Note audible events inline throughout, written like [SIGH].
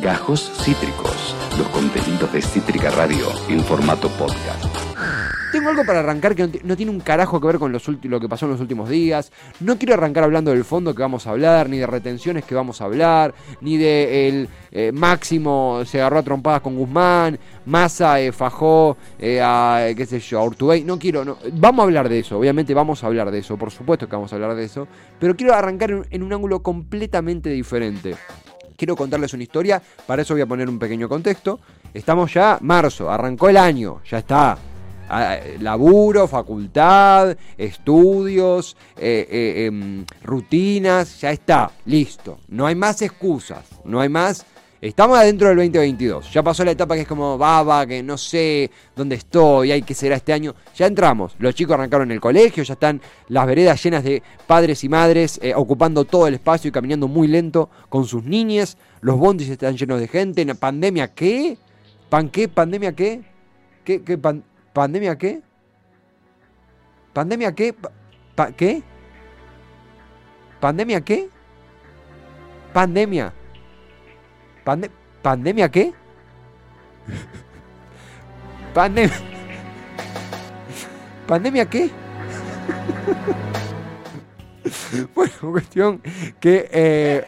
Gajos Cítricos, los contenidos de Cítrica Radio en formato podcast. Tengo algo para arrancar que no, ti- no tiene un carajo que ver con los lo que pasó en los últimos días. No quiero arrancar hablando del fondo que vamos a hablar, ni de retenciones que vamos a hablar, ni de el eh, Máximo se agarró a trompadas con Guzmán, Massa eh, fajó eh, a, qué sé yo, a Urtubey. No quiero. Vamos a hablar de eso, obviamente vamos a hablar de eso, por supuesto que vamos a hablar de eso. Pero quiero arrancar en un ángulo completamente diferente. Quiero contarles una historia, para eso voy a poner un pequeño contexto. Estamos ya marzo, arrancó el año, ya está. Ah, Laburo, facultad, estudios, eh, eh, em, rutinas, ya está, listo. No hay más excusas, no hay más. Estamos adentro del 2022. Ya pasó la etapa que es como baba, que no sé dónde estoy, hay que será este año. Ya entramos. Los chicos arrancaron el colegio, ya están las veredas llenas de padres y madres eh, ocupando todo el espacio y caminando muy lento con sus niñes. Los bondis están llenos de gente. ¿La ¿Pandemia qué? ¿Pan qué? ¿Pandemia qué? ¿Qué? ¿Qué? pan- ¿Pandemia qué? ¿Pandemia qué? Pa- ¿Qué? ¿Pandemia qué? ¿Pandemia? Pande- ¿Pandemia qué? ¿Pandemia? ¿Pandemia qué? [LAUGHS] bueno, cuestión que... eh,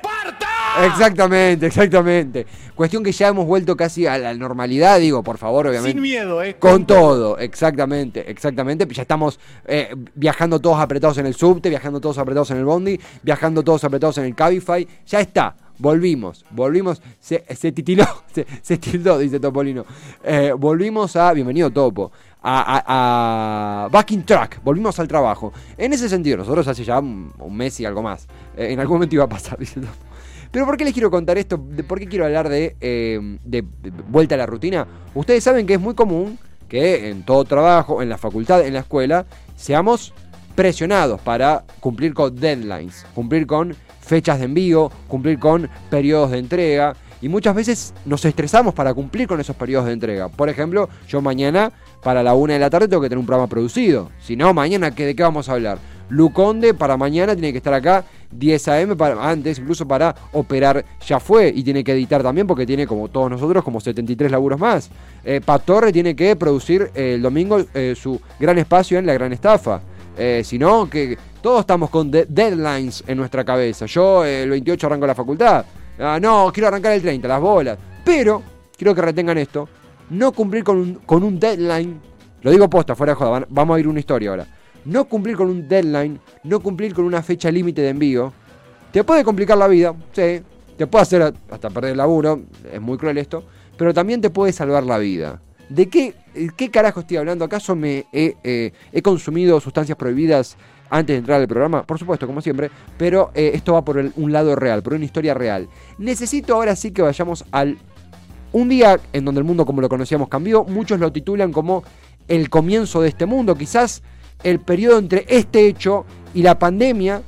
Exactamente, exactamente. Cuestión que ya hemos vuelto casi a la normalidad, digo, por favor, obviamente. Sin miedo, ¿eh? Con todo, exactamente, exactamente. Ya estamos eh, viajando todos apretados en el subte, viajando todos apretados en el bondi, viajando todos apretados en el Cabify. Ya está, volvimos, volvimos. Se, titiló, [LAUGHS] se, se tildó, dice Topolino. Eh, volvimos a, bienvenido Topo, a, a, a Backing Track, volvimos al trabajo. En ese sentido, nosotros hace ya un, mes y algo más. Eh, en algún momento iba a pasar, [LAUGHS] dice Topo. Pero ¿por qué les quiero contar esto? ¿De ¿Por qué quiero hablar eh, de- de vuelta a la rutina? Ustedes saben que es muy común que en todo trabajo, en la facultad, en la escuela, seamos presionados para cumplir con deadlines, cumplir con fechas de envío, cumplir con periodos de entrega. Y muchas veces nos estresamos para cumplir con esos periodos de entrega. Por ejemplo, yo mañana para la una de la tarde tengo que tener un programa producido. Si no, mañana ¿qué- ¿de qué vamos a hablar? Luconde para mañana tiene que estar acá 10 a.m. Para, antes incluso para operar ya fue y tiene que editar también porque tiene como todos nosotros como 73 laburos más. Eh, Patorre tiene que producir eh, el domingo eh, su gran espacio en la gran estafa. Eh, si no, que todos estamos con de- deadlines en nuestra cabeza. Yo eh, el 28 arranco la facultad. Ah, no, quiero arrancar el 30, las bolas. Pero, quiero que retengan esto, no cumplir con un, deadline, lo digo posta, fuera de joda, vamos a ir una historia ahora. No cumplir con un deadline, no cumplir con una fecha límite de envío, te puede complicar la vida, sí, te puede hacer hasta perder el laburo, es muy cruel esto, pero también te puede salvar la vida. ¿De qué, qué carajo estoy hablando? ¿Acaso me he, eh, consumido sustancias prohibidas antes de entrar al programa? Por supuesto, como siempre, pero eh, esto va por el- un lado real, por una historia real. Necesito ahora sí que vayamos al un día en donde el mundo como lo conocíamos cambió, muchos lo titulan como el comienzo de este mundo, quizás el periodo entre este hecho y la pandemia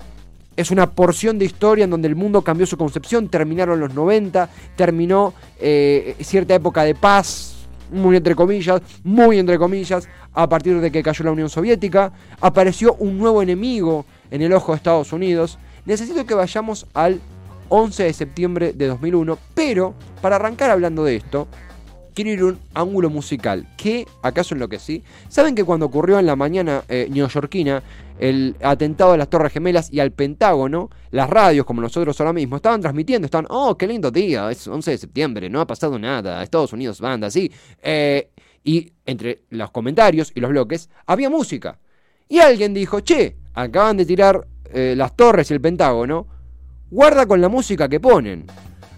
es una porción de historia en donde el mundo cambió su concepción, terminaron los 90, terminó eh, cierta época de paz, muy entre comillas, muy entre comillas, a partir de que cayó la Unión Soviética, apareció un nuevo enemigo en el ojo de Estados Unidos. Necesito que vayamos al 11 de septiembre de 2001, pero para arrancar hablando de esto, quiero ir un ángulo musical. ¿Qué acaso en lo que sí? ¿Saben que cuando ocurrió en la mañana eh, neoyorquina el atentado a las Torres Gemelas y al Pentágono, las radios, como nosotros ahora mismo, estaban transmitiendo, estaban, oh, qué lindo día, es 11 de septiembre, no ha pasado nada, Estados Unidos banda, así. Eh, y entre los comentarios y los bloques había música. Y alguien dijo, che, acaban de tirar eh, las torres y el Pentágono, guarda con la música que ponen.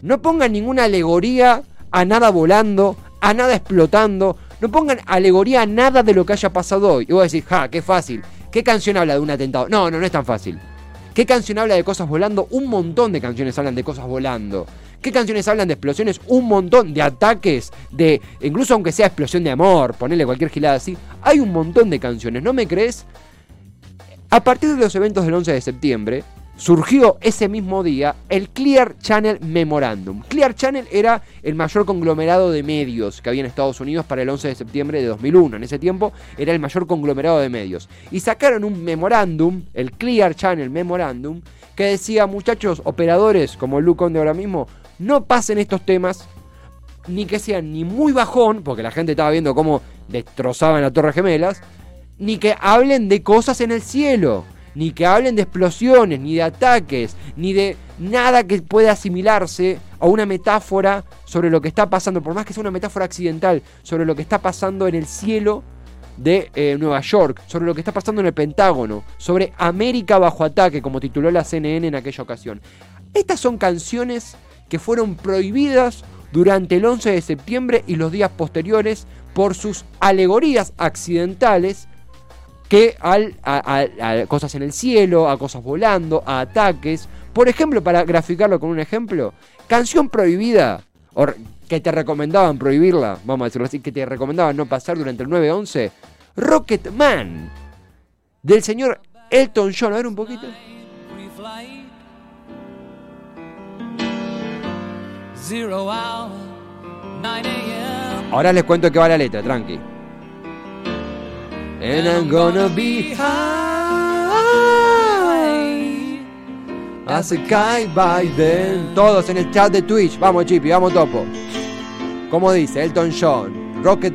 No pongan ninguna alegoría a nada volando, a nada explotando. No pongan alegoría a nada de lo que haya pasado hoy. Y vos decís, ja, qué fácil. ¿Qué canción habla de un atentado? No, no, no es tan fácil. ¿Qué canción habla de cosas volando? Un montón de canciones hablan de cosas volando. ¿Qué canciones hablan de explosiones? Un montón de ataques, de incluso aunque sea explosión de amor, ponerle cualquier gilada así. Hay un montón de canciones, ¿no me crees? A partir de los eventos del 11 de septiembre, surgió ese mismo día el Clear Channel Memorandum. Clear Channel era el mayor conglomerado de medios que había en Estados Unidos para el 11 de septiembre de 2001. En ese tiempo era el mayor conglomerado de medios. Y sacaron un memorándum, el Clear Channel Memorandum, que decía, muchachos, operadores como Luke Conde ahora mismo, no pasen estos temas ni que sean ni muy bajón, porque la gente estaba viendo cómo destrozaban la Torre Gemelas, ni que hablen de cosas en el cielo, ni que hablen de explosiones, ni de ataques, ni de nada que pueda asimilarse a una metáfora sobre lo que está pasando, por más que sea una metáfora accidental, sobre lo que está pasando en el cielo de eh, Nueva York, sobre lo que está pasando en el Pentágono, sobre América bajo ataque, como tituló la CNN en aquella ocasión. Estas son canciones que fueron prohibidas durante el 11 de septiembre y los días posteriores por sus alegorías accidentales que al, a, cosas en el cielo, a cosas volando, a ataques. Por ejemplo, para graficarlo con un ejemplo, canción prohibida, o que te recomendaban prohibirla, vamos a decirlo así, que te recomendaban no pasar durante el 9-11, Rocket Man, del señor Elton John. A ver un poquito. Ahora les cuento que va la letra, tranqui. And I'm gonna be high as a kite by then. Todos en el chat de Twitch. Vamos, Chippy, vamos, Topo. Como dice Elton John,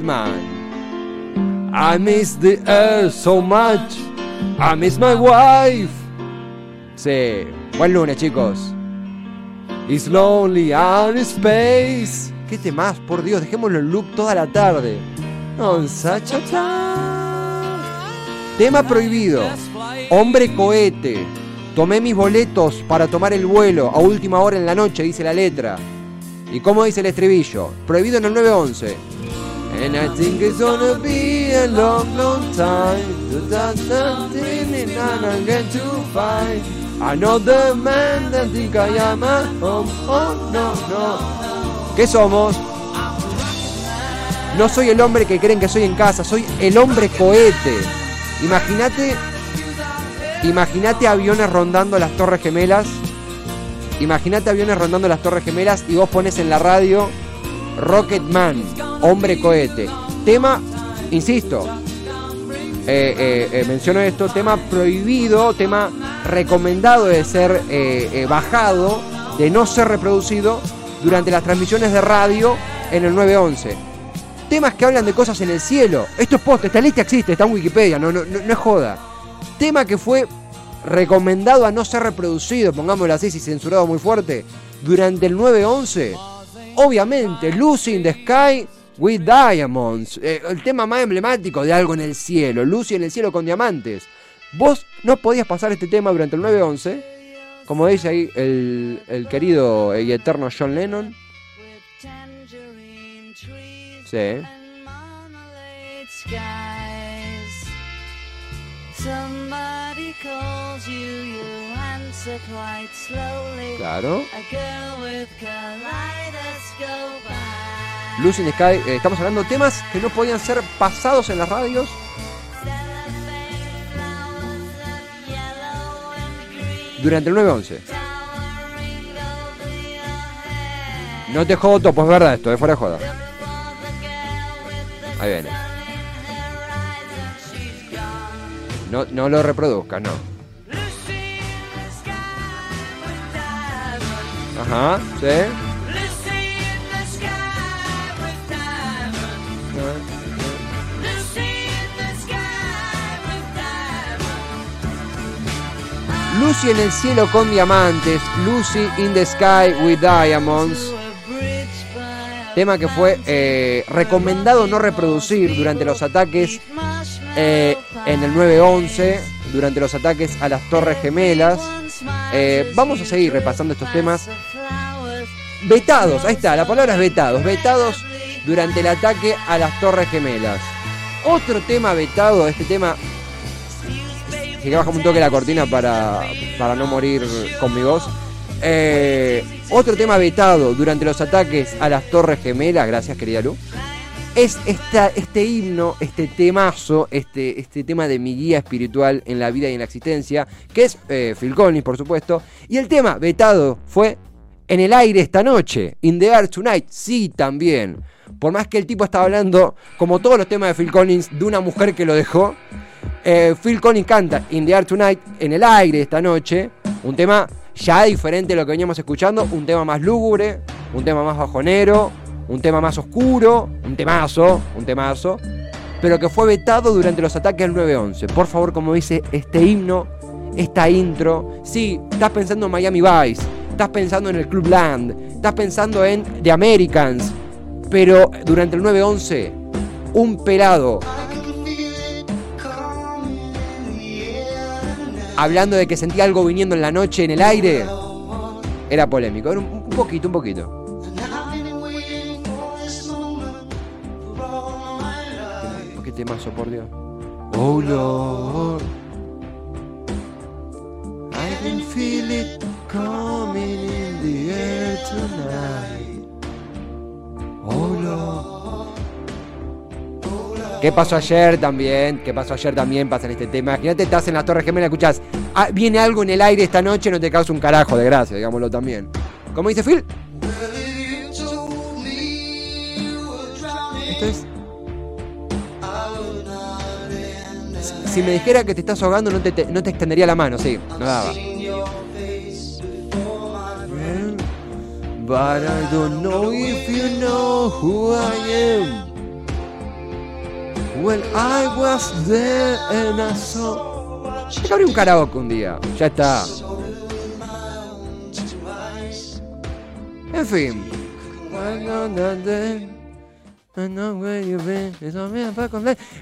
Man I miss the air so much. I miss my wife. Sí. Buen lunes, chicos. It's lonely out in space. ¿Qué temas? Por Dios, dejémoslo en loop toda la tarde. On such a time. Tema prohibido. Hombre cohete. Tomé mis boletos para tomar el vuelo a última hora en la noche, dice la letra. ¿Y cómo dice el estribillo? Prohibido en el 911. And no. ¿Qué somos? No soy el hombre que creen que soy en casa, soy el hombre cohete. Imagínate, imagínate aviones rondando las Torres Gemelas. Imagínate aviones rondando las Torres Gemelas y vos pones en la radio Rocket Man, hombre cohete. Tema, insisto, eh, eh, eh, menciono esto, tema prohibido, tema recomendado de ser bajado, de no ser reproducido durante las transmisiones de radio en el 911. Temas que hablan de cosas en el cielo. Esto es post, esta lista existe, está en Wikipedia, no, no, no, es joda. Tema que fue recomendado a no ser reproducido, pongámoslo así, si censurado muy fuerte, durante el 911. Obviamente, Lucy in the Sky With Diamonds, eh, el tema más emblemático de algo en el cielo, Lucy en el cielo con diamantes. Vos no podías pasar este tema durante el 911, como dice ahí el, el querido y eterno John Lennon. Sí. Claro. Lucy in Sky, eh, estamos hablando de temas que no podían ser pasados en las radios. Durante el 911. No te jodo, pues es verdad esto, de fuera de joda. Ahí viene. No, no lo reproduzca, no. Ajá, sí. Lucy en el cielo con diamantes, Lucy in the sky with diamonds. Tema que fue eh, recomendado no reproducir durante los ataques eh, en el 911, durante los ataques a las Torres Gemelas. Eh, vamos a seguir repasando estos temas. Vetados, ahí está, la palabra es vetados. Vetados durante el ataque a las Torres Gemelas. Otro tema vetado, este tema que bajamos un toque la cortina para, para no morir con mi voz. Eh, otro tema vetado durante los ataques a las Torres Gemelas, gracias querida Lu, es esta, este himno, este temazo, este, este tema de mi guía espiritual en la vida y en la existencia, que es eh, Phil Collins, por supuesto. Y el tema vetado fue En el aire esta noche, In the Air Tonight, sí también. Por más que el tipo estaba hablando, como todos los temas de Phil Collins, de una mujer que lo dejó, eh, Phil Collins canta In the Air Tonight, en el aire esta noche, un tema ya diferente a lo que veníamos escuchando, un tema más lúgubre, un tema más bajonero, un tema más oscuro, un temazo, un temazo, pero que fue vetado durante los ataques del 9-11. Por favor, como dice este himno, esta intro, sí, estás pensando en Miami Vice, estás pensando en el Club Land, estás pensando en The Americans, pero durante el 9-11, un pelado hablando de que sentía algo viniendo en la noche en el aire, era polémico. Era un, poquito, un poquito. Qué temazo, por Dios. Oh Lord, I can feel it coming ¿Qué pasó ayer también? ¿Qué pasó ayer también? Pasa en este tema. Imagínate, estás en las Torres Gemelas, escuchás, ah, viene algo en el aire esta noche, no te causa un carajo de gracia, digámoslo también. ¿Cómo dice Phil? Si- me dijera que te estás ahogando, no te, te- no te extendería la mano, sí, no daba. But I don't know if you know who I am. Well, I was there and I saw. Yo abrí un karaoke un día, ya está. En fin.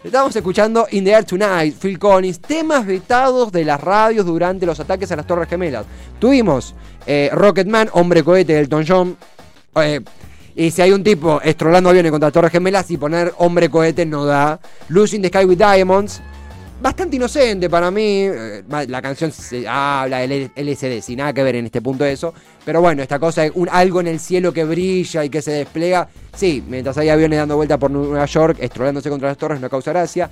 Estamos escuchando In the Air Tonight, Phil Collins, temas vetados de las radios durante los ataques a las Torres Gemelas. Tuvimos eh, Rocketman, Hombre Cohete Elton John. eh, y si hay un tipo estrolando aviones contra Torres Gemelas y poner Hombre Cohete no da. Losing the Sky with Diamonds. Bastante inocente para mí. eh, La canción se habla del LSD, sin nada que ver en este punto de eso. Pero bueno, esta cosa un, algo en el cielo que brilla y que se despliega. Sí, mientras hay aviones dando vuelta por Nueva York, estrolándose contra las torres, no causa gracia.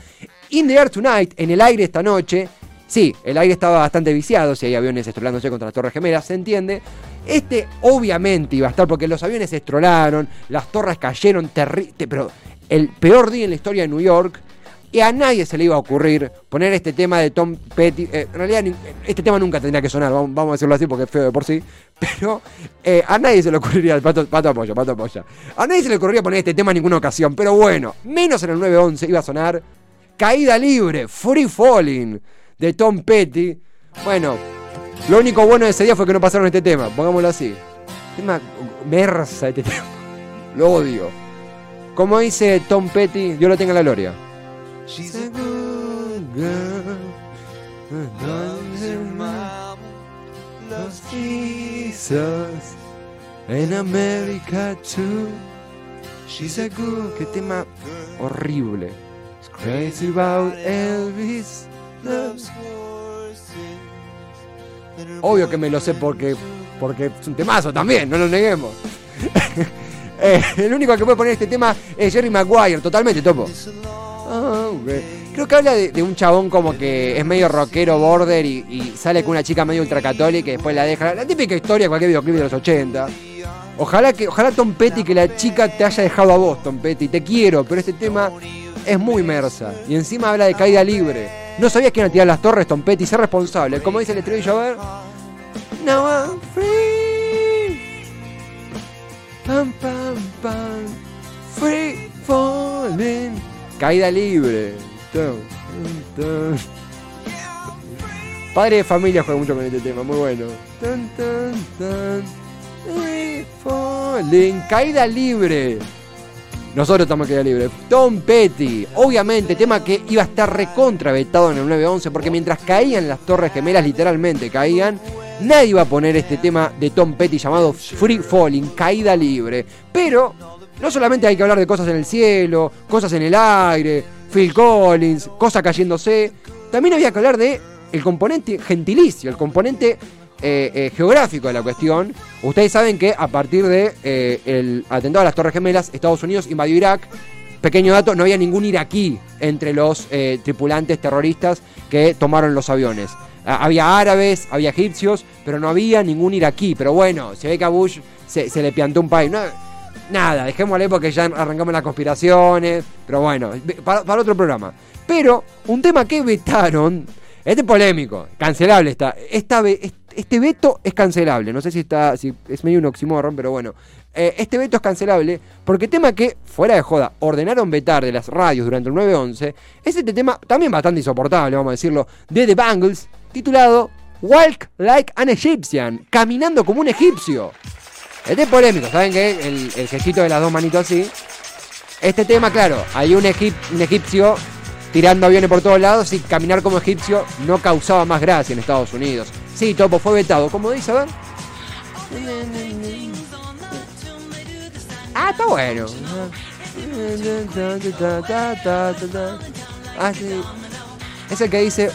In the Air Tonight, en el aire esta noche. Sí, el aire estaba bastante viciado, si hay aviones estrolándose contra las torres gemelas, se entiende. Este obviamente iba a estar porque los aviones estrolaron, las torres cayeron terrible, pero el peor día en la historia de New York. Y a nadie se le iba a ocurrir poner este tema de Tom Petty. eh, en realidad, este tema nunca tendría que sonar, vamos, vamos a decirlo así porque es feo de por sí. [LAUGHS] Pero eh, a nadie se le ocurriría, pato, pato apoya, pato apoya. A nadie se le ocurriría poner este tema en ninguna ocasión. Pero bueno, menos en el 911 iba a sonar Caída Libre, Free Falling, de Tom Petty. Bueno, lo único bueno de ese día fue que no pasaron este tema, pongámoslo así. Tema mersa este tema. Lo odio. Como dice Tom Petty, Dios lo tenga en la gloria. She's a good girl. Loves Jesus. America too. She's a good. Qué tema horrible. It's crazy about Elvis. Loves Obvio que me lo sé porque, porque es un temazo también, no lo neguemos. [LAUGHS] Eh, el único que puede poner este tema es Jerry Maguire, totalmente topo. Ah, ok. Creo que habla de, de un chabón como que es medio rockero, border y, y sale con una chica medio ultracatólica y después la deja. La típica historia de cualquier videoclip de los 80. Ojalá que, ojalá Tom Petty que la chica te haya dejado a vos, Tom Petty. Te quiero, pero este tema es muy mersa. Y encima habla de caída libre. No sabías que iban a tirar las torres, Tom Petty, ser responsable. Como dice el estribillo, a ver. Now I'm free. Pam, pam, pam. Free falling. Caída libre. Padre de familia juega mucho con este tema, muy bueno. Tan, tan, tan. Free falling. Caída libre. Nosotros estamos en caída libre. Tom Petty. Obviamente, tema que iba a estar recontra vetado en el 911 porque mientras caían las torres gemelas, literalmente caían, nadie iba a poner este tema de Tom Petty llamado Free Falling, caída libre. Pero no solamente hay que hablar de cosas en el cielo, cosas en el aire, Phil Collins, cosas cayéndose. También había que hablar de el componente gentilicio, el componente eh, eh, geográfico de la cuestión. Ustedes saben que a partir de eh, atentado a las Torres Gemelas, Estados Unidos invadió Irak. Pequeño dato, no había ningún iraquí entre los tripulantes terroristas que tomaron los aviones. Ah, había árabes, había egipcios, pero no había ningún iraquí. Pero bueno, se ve que a Bush se, le piantó un país. Nada, dejémosle porque ya arrancamos las conspiraciones. Pero bueno, para, otro programa. Pero un tema que vetaron, este es polémico, cancelable está. Esta, ve- este veto es cancelable. No sé si está, si es medio un oxímoron, pero bueno. Eh, este veto es cancelable porque tema que, fuera de joda, ordenaron vetar de las radios durante el 9-11 es este tema también bastante insoportable, vamos a decirlo, de The Bangles, titulado Walk Like an Egyptian, caminando como un egipcio. Este es polémico, ¿saben qué? El, el de las dos manitos así. Este tema, claro, hay un egipcio tirando aviones por todos lados y caminar como egipcio no causaba más gracia en Estados Unidos. Sí, Topo fue vetado. ¿Cómo dice? A ver. Ah, está bueno. Ah, sí. Es que dice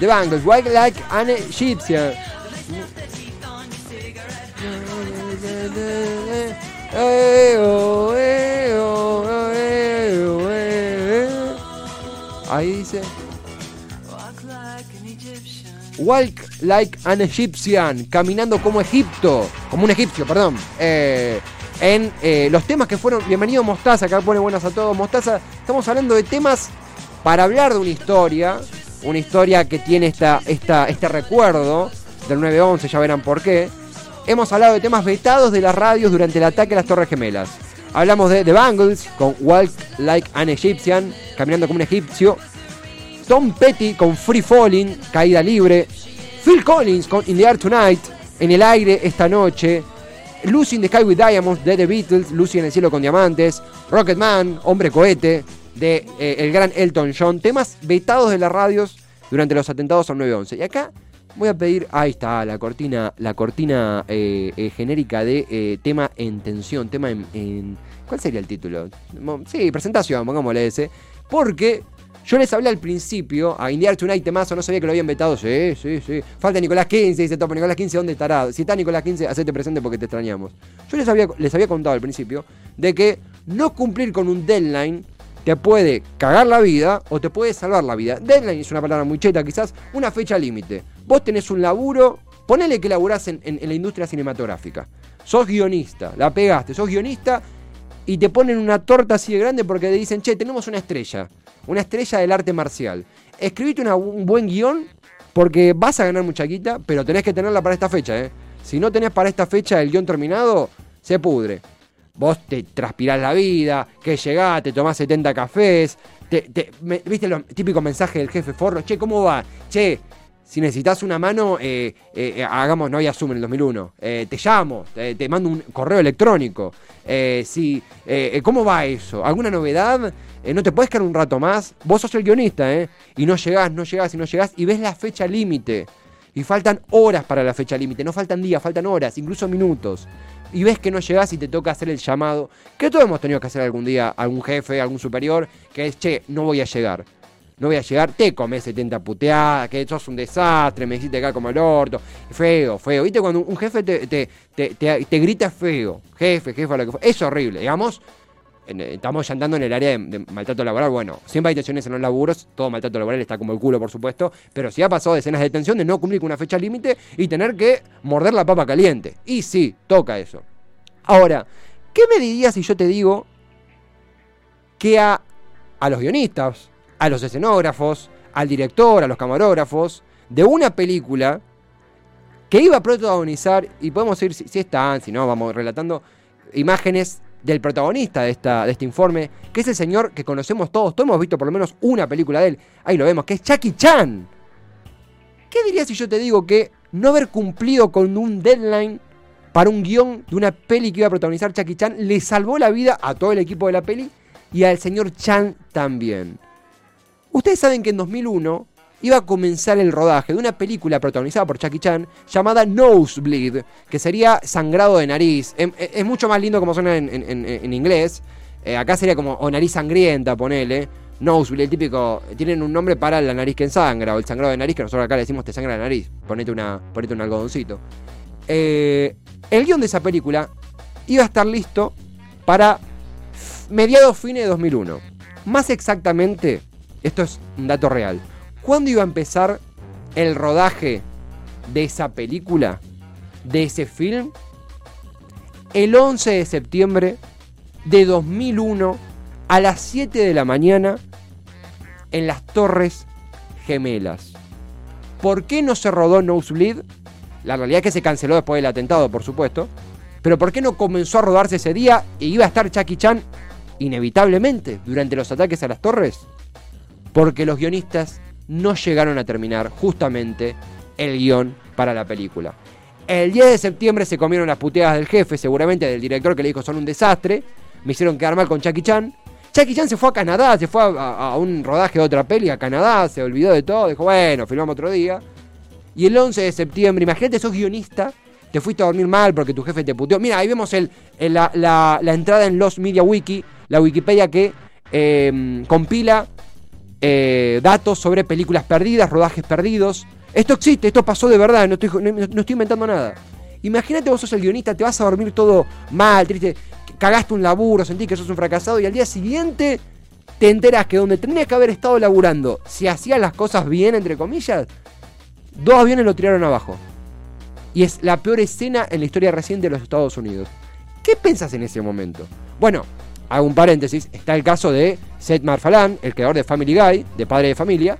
The Bangles, white like an Egyptian. Ahí dice. Walk like an Egyptian, caminando como Egipto, como un egipcio, perdón. Eh, en eh, los temas que fueron. Bienvenido Mostaza, acá pone buenas a todos. Mostaza, estamos hablando de temas para hablar de una historia. Una historia que tiene esta, esta, este recuerdo del 9-11, ya verán por qué. Hemos hablado de temas vetados de las radios durante el ataque a las Torres Gemelas. Hablamos de The Bangles con Walk Like an Egyptian, caminando como un egipcio. Tom Petty con Free Falling, caída libre. Phil Collins con In the Air Tonight, en el aire esta noche. Lucy in the Sky with Diamonds de The Beatles, Lucy en el cielo con diamantes. Rocket Man, Hombre Cohete de eh, el gran Elton John. Temas vetados de las radios durante los atentados al 9-11. Y acá Voy a pedir, ahí está, la cortina, la cortina eh, eh, genérica de tema en tensión, tema en, ¿Cuál sería el título? Sí, presentación, pongámosle ese. Porque yo les hablé al principio, a Indiar Tonight temazo, no sabía que lo habían vetado. Sí, sí, sí. Falta Nicolás 15, dice Topo. Nicolás 15, ¿dónde estará? Si está Nicolás 15, hacete presente porque te extrañamos. Yo les había, les había contado al principio de que no cumplir con un deadline te puede cagar la vida o te puede salvar la vida. Deadline es una palabra muy cheta, quizás una fecha límite. Vos tenés un laburo, ponele que laburás en, la industria cinematográfica. Sos guionista, la pegaste, sos guionista y te ponen una torta así de grande porque te dicen, che, tenemos una estrella, una estrella del arte marcial. Escribite un buen guion porque vas a ganar mucha guita, pero tenés que tenerla para esta fecha, ¿eh? Si no tenés para esta fecha el guion terminado, se pudre. Vos te transpirás la vida, que llegás, te tomás 70 cafés, ¿viste el típico mensaje del jefe Forro? Che, ¿cómo va? Che, si necesitas una mano, eh, eh, eh, hagamos, no había Zoom en el 2001, te llamo, te mando un correo electrónico. si, ¿Cómo va eso? ¿Alguna novedad? ¿No te puedes quedar un rato más? Vos sos el guionista, ¿eh? Y no llegás, no llegás y no llegás y ves la fecha límite. Y faltan horas para la fecha límite, no faltan días, faltan horas, incluso minutos y ves que no llegás y te toca hacer el llamado, que todos hemos tenido que hacer algún día, algún jefe, algún superior, que es, che, no voy a llegar. No voy a llegar, te comes 70 puteadas, que sos un desastre, me hiciste acá como el orto. Feo, feo. ¿Viste? Cuando un jefe te, te, te, grita feo, jefe, jefe, lo que fue. Es horrible. Digamos, estamos andando en el área de, maltrato laboral. Bueno, siempre hay tensiones en los laburos, todo maltrato laboral está como el culo, por supuesto, pero sí ha pasado decenas de tensión de no cumplir con una fecha límite y tener que morder la papa caliente. Y sí, toca eso. Ahora, ¿qué me dirías si yo te digo que a, a los guionistas, a los escenógrafos, al director, a los camarógrafos de una película que iba a protagonizar, y podemos ir si, si están, si no, vamos relatando imágenes del protagonista de, esta, de este informe, que es el señor que conocemos todos, todos hemos visto por lo menos una película de él, ahí lo vemos, que es Chucky Chan. ¿Qué dirías si yo te digo que no haber cumplido con un deadline para un guion de una peli que iba a protagonizar Chucky Chan le salvó la vida a todo el equipo de la peli y al señor Chan también? Ustedes saben que en 2001 iba a comenzar el rodaje de una película protagonizada por Jackie Chan llamada Nosebleed, que sería sangrado de nariz. Em, e, es, mucho más lindo como suena en, inglés. Eh, acá sería como o nariz sangrienta, ponele. Nosebleed, el típico. Tienen un nombre para la nariz que ensangra, o el sangrado de nariz, que nosotros acá le decimos te sangra la nariz. Ponete, una, ponete un algodoncito. Eh, el guion de esa película iba a estar listo para mediados fines de 2001. Más exactamente, esto es un dato real. ¿Cuándo iba a empezar el rodaje de esa película? De ese film? El 11 de septiembre de 2001 a las 7 de la mañana en las Torres Gemelas. ¿por qué no se rodó Nosebleed? La realidad es que se canceló después del atentado, por supuesto. Pero ¿por qué no comenzó a rodarse ese día y iba a estar Chucky Chan inevitablemente durante los ataques a las torres? Porque los guionistas no llegaron a terminar justamente el guion para la película. El 10 de septiembre se comieron las puteadas del jefe, seguramente del director que le dijo son un desastre. Me hicieron quedar mal con Chucky Chan. Chucky Chan se fue a Canadá, se fue a, un rodaje de otra peli a Canadá, se olvidó de todo, dijo, bueno, filmamos otro día. Y el 11 de septiembre, imagínate, sos guionista, te fuiste a dormir mal porque tu jefe te puteó. Mira, ahí vemos el, la, entrada en Los Media Wiki, la Wikipedia que em, compila eh, datos sobre películas perdidas, rodajes perdidos. Esto existe, esto pasó de verdad, no estoy, inventando nada. Imagínate vos sos el guionista, te vas a dormir todo mal, triste, cagaste un laburo, sentís que sos un fracasado y al día siguiente te enteras que donde tendrías que haber estado laburando, si hacías las cosas bien, entre comillas, dos aviones lo tiraron abajo. Y es la peor escena en la historia reciente de los Estados Unidos. ¿Qué pensás en ese momento? Bueno, hago un paréntesis, está el caso de Seth MacFarlane, el creador de Family Guy, de Padre de Familia,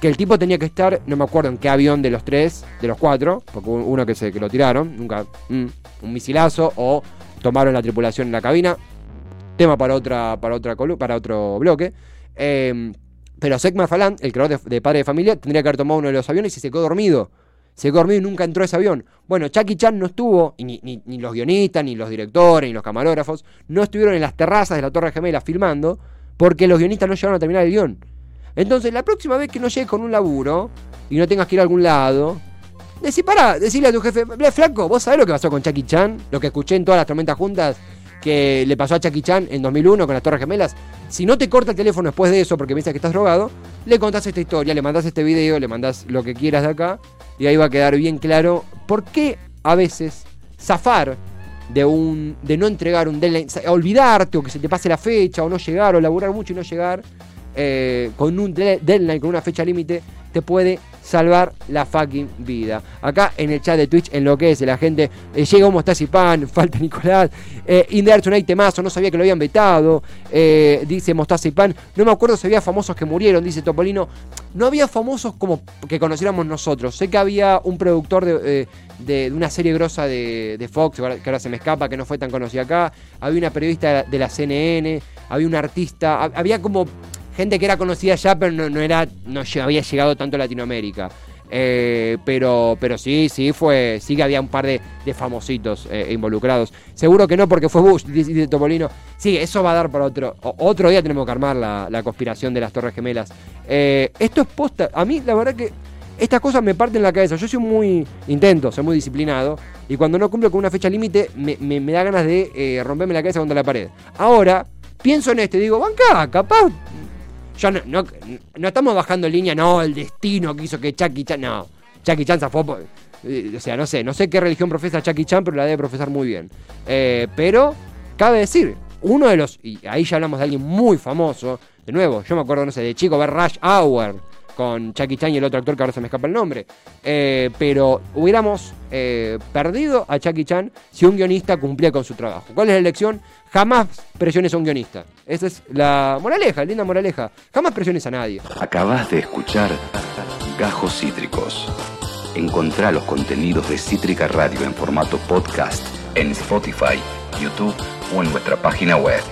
que el tipo tenía que estar, no me acuerdo en qué avión de los tres, de los cuatro, porque uno que se lo tiraron, nunca, mm, un misilazo o tomaron la tripulación en la cabina. Tema para otra, para otra para otro bloque. Em, pero Seth MacFarlane, el creador de, Padre de Familia, tendría que haber tomado uno de los aviones y se quedó dormido. Se quedó y nunca entró ese avión. Bueno, Chucky Chan no estuvo, y ni, los guionistas, ni los directores, ni los camarógrafos, no estuvieron en las terrazas de la Torre Gemela filmando, porque los guionistas no llegaron a terminar el guion. Entonces, la próxima vez que no llegues con un laburo y no tengas que ir a algún lado, Decí, para, decirle a tu jefe, flaco, ¿vos sabés lo que pasó con Chucky Chan? Lo que escuché en todas las tormentas juntas que le pasó a Chucky Chan en 2001 con las Torres Gemelas. Si no te corta el teléfono después de eso porque piensas que estás drogado, le contás esta historia, le mandás este video, le mandás lo que quieras de acá y ahí va a quedar bien claro por qué a veces zafar de un de no entregar un deadline, olvidarte o que se te pase la fecha o no llegar o laburar mucho y no llegar eh, con un deadline, con una fecha límite, te puede salvar la fucking vida. Acá en el chat de Twitch enloquece la gente. Eh, llega Mostazi Pan, [LAUGHS] falta Nicolás. Eh, Inderson hay temazo, no sabía que lo habían vetado. Eh, dice Mostazi Pan. No me acuerdo si había famosos que murieron, dice Topolino. No había famosos como que conociéramos nosotros. Sé que había un productor de, de, una serie grosa de, Fox, que ahora se me escapa, que no fue tan conocida acá. Había una periodista de la CNN. Había un artista. Había como gente que era conocida ya, pero no, era, no había llegado tanto a Latinoamérica. Eh, pero, pero sí, sí fue, sí que había un par de, famositos eh, involucrados. Seguro que no, porque fue Bush, dice Topolino. Sí, eso va a dar para otro. Otro día tenemos que armar la, conspiración de las Torres Gemelas. Eh, esto es posta. A mí, la verdad que estas cosas me parten la cabeza. Yo soy muy intento, soy muy disciplinado. Y cuando no cumplo con una fecha límite, me, me, da ganas de romperme la cabeza contra la pared. Ahora, pienso en este, digo, banca, capaz ya no, no, estamos bajando línea, no, el destino que hizo que Chucky Chan. No, Chucky Chan zafó. Eh, o sea, no sé, no sé qué religión profesa Chucky Chan, pero la debe profesar muy bien. Eh, pero, cabe decir, uno de los. Y ahí ya hablamos de alguien muy famoso. De nuevo, yo me acuerdo, no sé, de chico ver Rush Hour con Chucky Chan y el otro actor que ahora se me escapa el nombre. Eh, pero hubiéramos perdido a Chucky Chan si un guionista cumplía con su trabajo. ¿Cuál es la elección? Jamás presiones a un guionista. Esa es la moraleja, linda moraleja. Jamás presiones a nadie. Acabas de escuchar Gajos Cítricos. Encontrá los contenidos de Cítrica Radio en formato podcast en Spotify, YouTube o en nuestra página web.